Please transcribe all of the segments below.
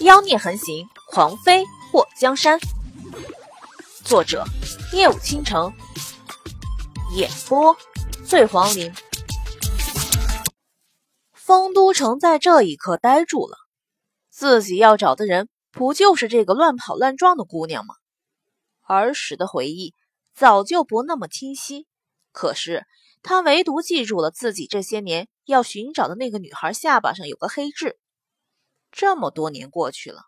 妖孽横行，狂妃祸江山。作者：夜舞倾城，演播：醉黄林。丰都城在这一刻呆住了，自己要找的人不就是这个乱跑乱撞的姑娘吗？儿时的回忆早就不那么清晰，可是他唯独记住了自己这些年要寻找的那个女孩下巴上有个黑痣。这么多年过去了，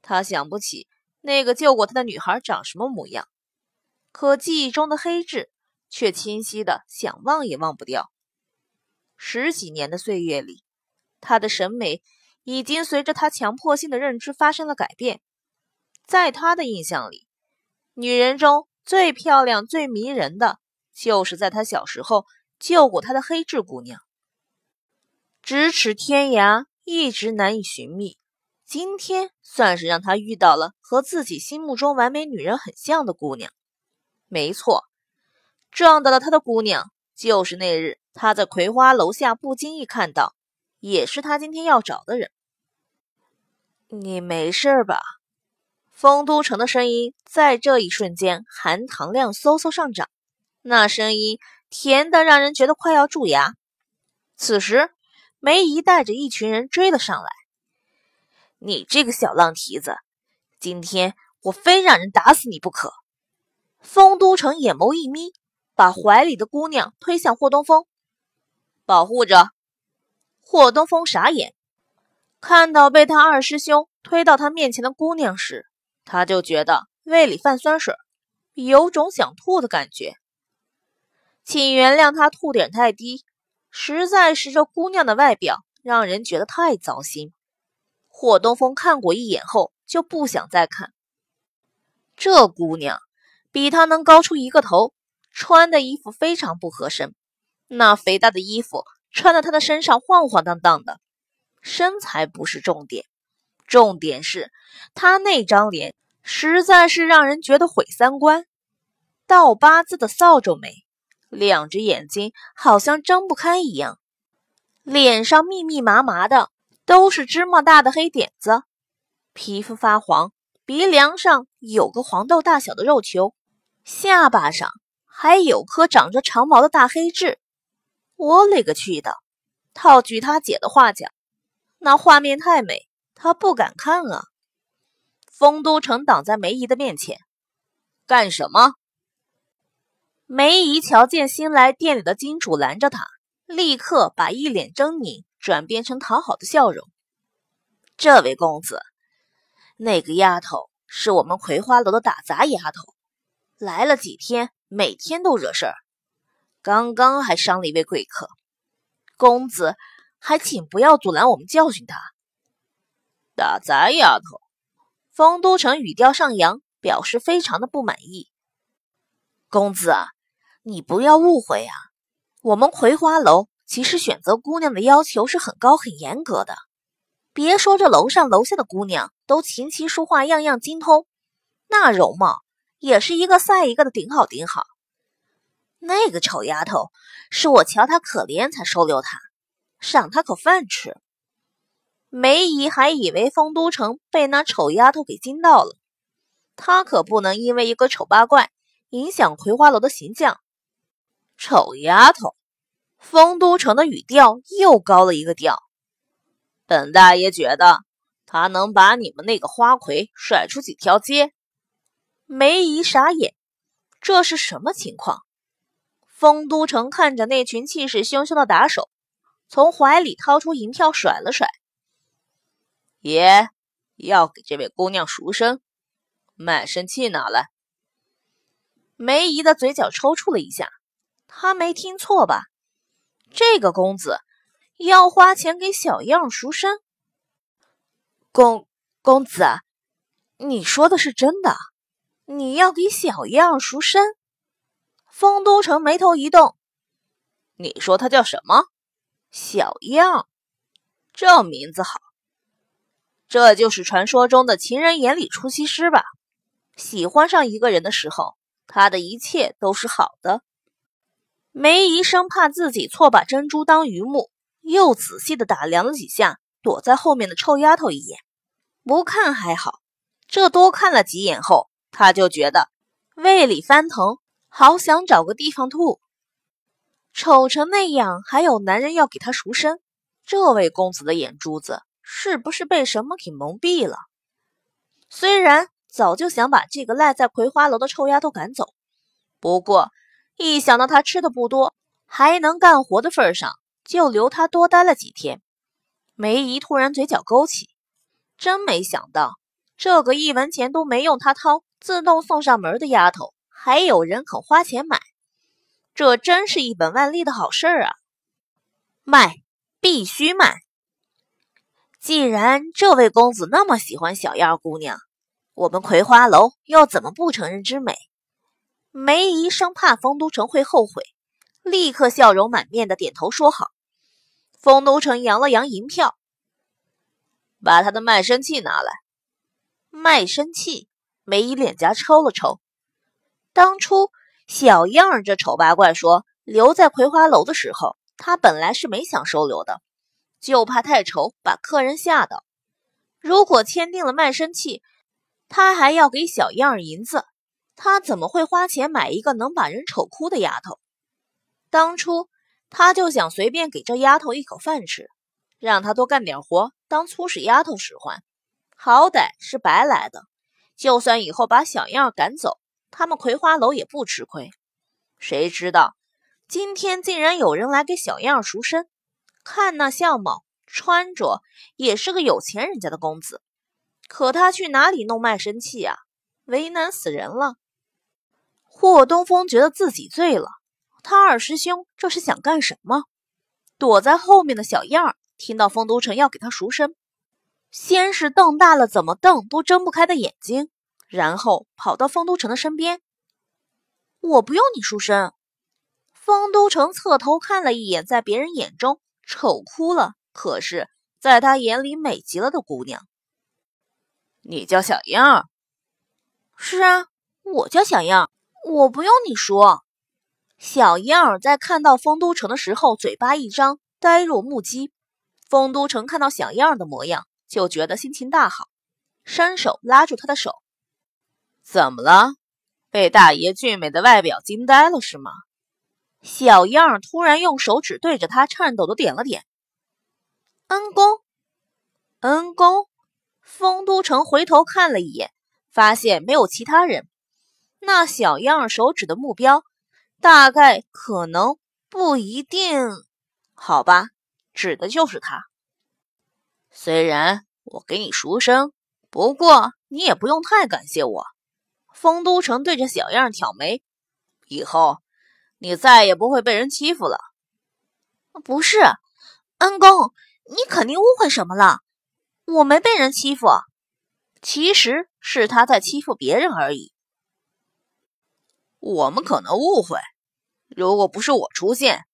他想不起那个救过他的女孩长什么模样，可记忆中的黑痣却清晰的想忘也忘不掉。十几年的岁月里，他的审美已经随着他强迫性的认知发生了改变。在他的印象里，女人中最漂亮、最迷人的，就是在他小时候救过他的黑痣姑娘。咫尺天涯。一直难以寻觅，今天算是让他遇到了和自己心目中完美女人很像的姑娘。没错，撞到了他的姑娘，就是那日他在葵花楼下不经意看到，也是他今天要找的人。你没事吧？丰都城的声音在这一瞬间含糖量嗖嗖上涨，那声音甜的让人觉得快要蛀牙。此时。梅姨带着一群人追了上来。你这个小浪蹄子，今天我非让人打死你不可！丰都城眼眸一眯，把怀里的姑娘推向霍东风，保护着。霍东风傻眼，看到被他二师兄推到他面前的姑娘时，他就觉得胃里泛酸水，有种想吐的感觉。请原谅他吐点太低。实在是这姑娘的外表让人觉得太糟心。霍东风看过一眼后就不想再看。这姑娘比他能高出一个头，穿的衣服非常不合身，那肥大的衣服穿在她的身上晃晃荡荡的。身材不是重点，重点是她那张脸实在是让人觉得毁三观，倒八字的扫帚眉。两只眼睛好像睁不开一样，脸上密密麻麻的都是芝麻大的黑点子，皮肤发黄，鼻梁上有个黄豆大小的肉球，下巴上还有颗长着长毛的大黑痣。我勒个去的！套句他姐的话讲，那画面太美，他不敢看啊。丰都城挡在梅姨的面前，干什么？梅姨瞧见新来店里的金主拦着她，立刻把一脸狰狞转变成讨好的笑容。这位公子，那个丫头是我们葵花楼的打杂丫头，来了几天，每天都惹事儿。刚刚还伤了一位贵客，公子还请不要阻拦我们教训她。打杂丫头，丰都城语调上扬，表示非常的不满意。公子啊。你不要误会啊，我们葵花楼其实选择姑娘的要求是很高很严格的。别说这楼上楼下的姑娘都琴棋书画样样精通，那容貌也是一个赛一个的顶好顶好。那个丑丫头是我瞧她可怜才收留她，赏她口饭吃。梅姨还以为丰都城被那丑丫头给惊到了，她可不能因为一个丑八怪影响葵花楼的形象。丑丫头，丰都城的语调又高了一个调。本大爷觉得他能把你们那个花魁甩出几条街。梅姨傻眼，这是什么情况？丰都城看着那群气势汹汹的打手，从怀里掏出银票甩了甩。爷要给这位姑娘赎身，卖身契拿来。梅姨的嘴角抽搐了一下。他没听错吧？这个公子要花钱给小样赎身。公公子，你说的是真的？你要给小样赎身？丰都城眉头一动。你说他叫什么？小样，这名字好。这就是传说中的情人眼里出西施吧？喜欢上一个人的时候，他的一切都是好的。梅姨生怕自己错把珍珠当榆木，又仔细的打量了几下躲在后面的臭丫头一眼，不看还好，这多看了几眼后，她就觉得胃里翻腾，好想找个地方吐。丑成那样，还有男人要给她赎身，这位公子的眼珠子是不是被什么给蒙蔽了？虽然早就想把这个赖在葵花楼的臭丫头赶走，不过一想到他吃的不多，还能干活的份上，就留他多待了几天。梅姨突然嘴角勾起，真没想到，这个一文钱都没用他掏，自动送上门的丫头，还有人肯花钱买，这真是一本万利的好事儿啊！卖，必须卖！既然这位公子那么喜欢小燕姑娘，我们葵花楼又怎么不成人之美？梅姨生怕丰都城会后悔，立刻笑容满面的点头说好。丰都城扬了扬银票，把他的卖身契拿来。卖身契，梅姨脸颊抽了抽。当初小样儿这丑八怪说留在葵花楼的时候，他本来是没想收留的。就怕太丑把客人吓到。如果签订了卖身契，他还要给小样儿银子，他怎么会花钱买一个能把人丑哭的丫头？当初他就想随便给这丫头一口饭吃，让她多干点活当粗使丫头使唤，好歹是白来的。就算以后把小样赶走，他们葵花楼也不吃亏。谁知道今天竟然有人来给小样赎身。看那相貌，穿着也是个有钱人家的公子，可他去哪里弄卖身契啊？为难死人了。霍东风觉得自己醉了，他二师兄这是想干什么？躲在后面的小燕儿听到丰都城要给他赎身，先是瞪大了怎么瞪都睁不开的眼睛，然后跑到丰都城的身边。我不用你赎身。丰都城侧头看了一眼，在别人眼中。丑哭了，可是在他眼里美极了的姑娘。你叫小燕儿？是啊，我叫小燕儿。我不用你说。小样儿在看到丰都城的时候，嘴巴一张，呆若木鸡。丰都城看到小样儿的模样，就觉得心情大好，伸手拉住他的手。怎么了？被大爷俊美的外表惊呆了是吗？小样儿突然用手指对着他颤抖的点了点。恩公，恩公。丰都城回头看了一眼，发现没有其他人。那小样手指的目标，大概、可能、不一定，好吧，指的就是他。虽然我给你赎身，不过你也不用太感谢我。丰都城对着小样挑眉，以后。你再也不会被人欺负了。不是，恩公，你肯定误会什么了。我没被人欺负，其实是他在欺负别人而已。我们可能误会。如果不是我出现，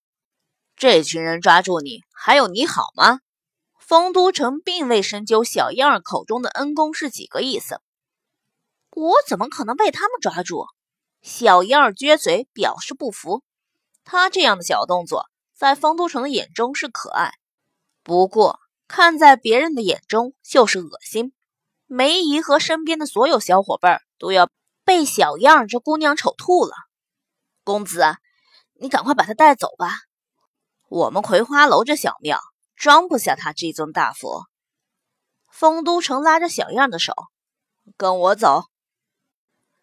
这群人抓住你，还有你好吗？丰都城并未深究小燕儿口中的恩公是几个意思。我怎么可能被他们抓住？小燕儿撅嘴表示不服，他这样的小动作在丰都城的眼中是可爱，不过看在别人的眼中就是恶心。梅姨和身边的所有小伙伴都要被小样这姑娘丑吐了。公子，你赶快把她带走吧，我们葵花楼这小庙装不下她这尊大佛。丰都城拉着小样的手，跟我走。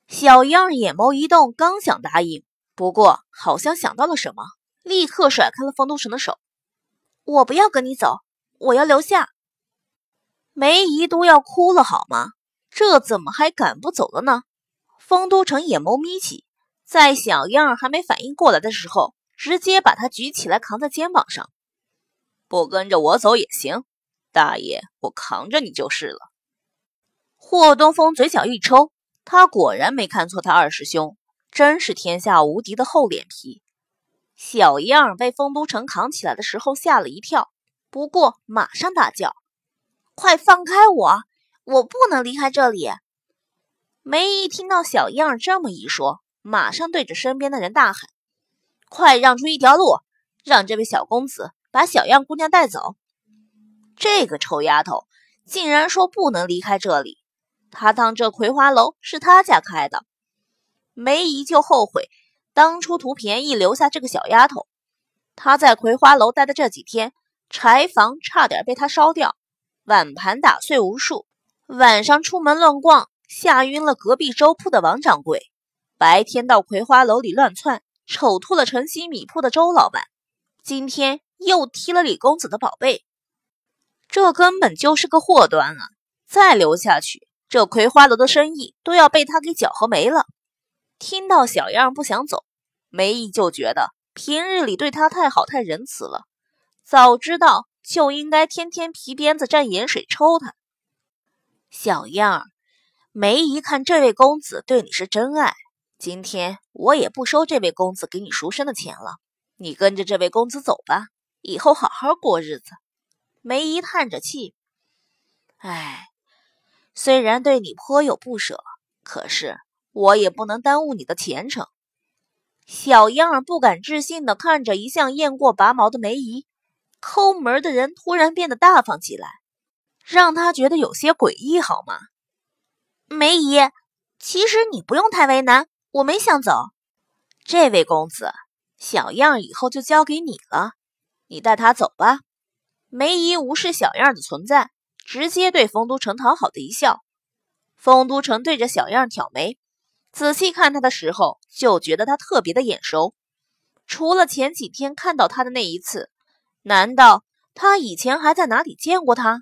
小样眼眸一动，刚想答应，不过好像想到了什么，立刻甩开了丰都城的手。我不要跟你走，我要留下。梅姨都要哭了，好吗？这怎么还赶不走了呢？丰都城眼眸眯起，在小燕儿还没反应过来的时候，直接把他举起来扛在肩膀上。不跟着我走也行，大爷，我扛着你就是了。霍东风嘴角一抽。他果然没看错，他二师兄真是天下无敌的厚脸皮。小燕儿被丰都城扛起来的时候吓了一跳，不过马上大叫：“快放开我！我不能离开这里！”梅姨听到小燕儿这么一说，马上对着身边的人大喊：“快让出一条路，让这位小公子把小燕姑娘带走！”这个臭丫头竟然说不能离开这里。她当这葵花楼是他家开的，梅姨就后悔当初图便宜留下这个小丫头。她在葵花楼待的这几天，柴房差点被她烧掉，碗盘打碎无数。晚上出门乱逛，吓晕了隔壁粥铺的王掌柜；白天到葵花楼里乱窜，丑吐了晨曦米铺的周老板。今天又踢了李公子的宝贝，这根本就是个祸端啊！再留下去，这葵花楼的生意都要被他给搅和没了。听到小样不想走，梅姨就觉得平日里对他太好太仁慈了，早知道就应该天天皮鞭子蘸盐水抽他。小样儿，梅姨看这位公子对你是真爱，今天我也不收这位公子给你赎身的钱了。你跟着这位公子走吧，以后好好过日子。梅姨叹着气，唉，虽然对你颇有不舍，可是我也不能耽误你的前程。小样儿不敢置信的看着一向雁过拔毛的梅姨，抠门的人突然变得大方起来。让他觉得有些诡异，好吗？梅姨，其实你不用太为难，我没想走。这位公子，小样以后就交给你了，你带他走吧。梅姨无视小样的存在，直接对丰都城讨好的一笑。丰都城对着小样挑眉，仔细看他的时候，就觉得他特别的眼熟。除了前几天看到他的那一次，难道他以前还在哪里见过他？